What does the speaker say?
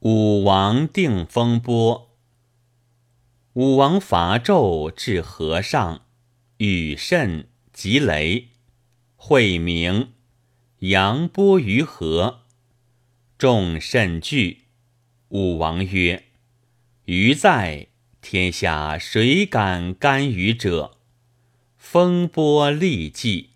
武王定风波。武王伐纣至河上，雨甚及雷，晦明，扬波于河，众甚惧。武王曰：“余在天下，谁敢干余者？风波立纪。”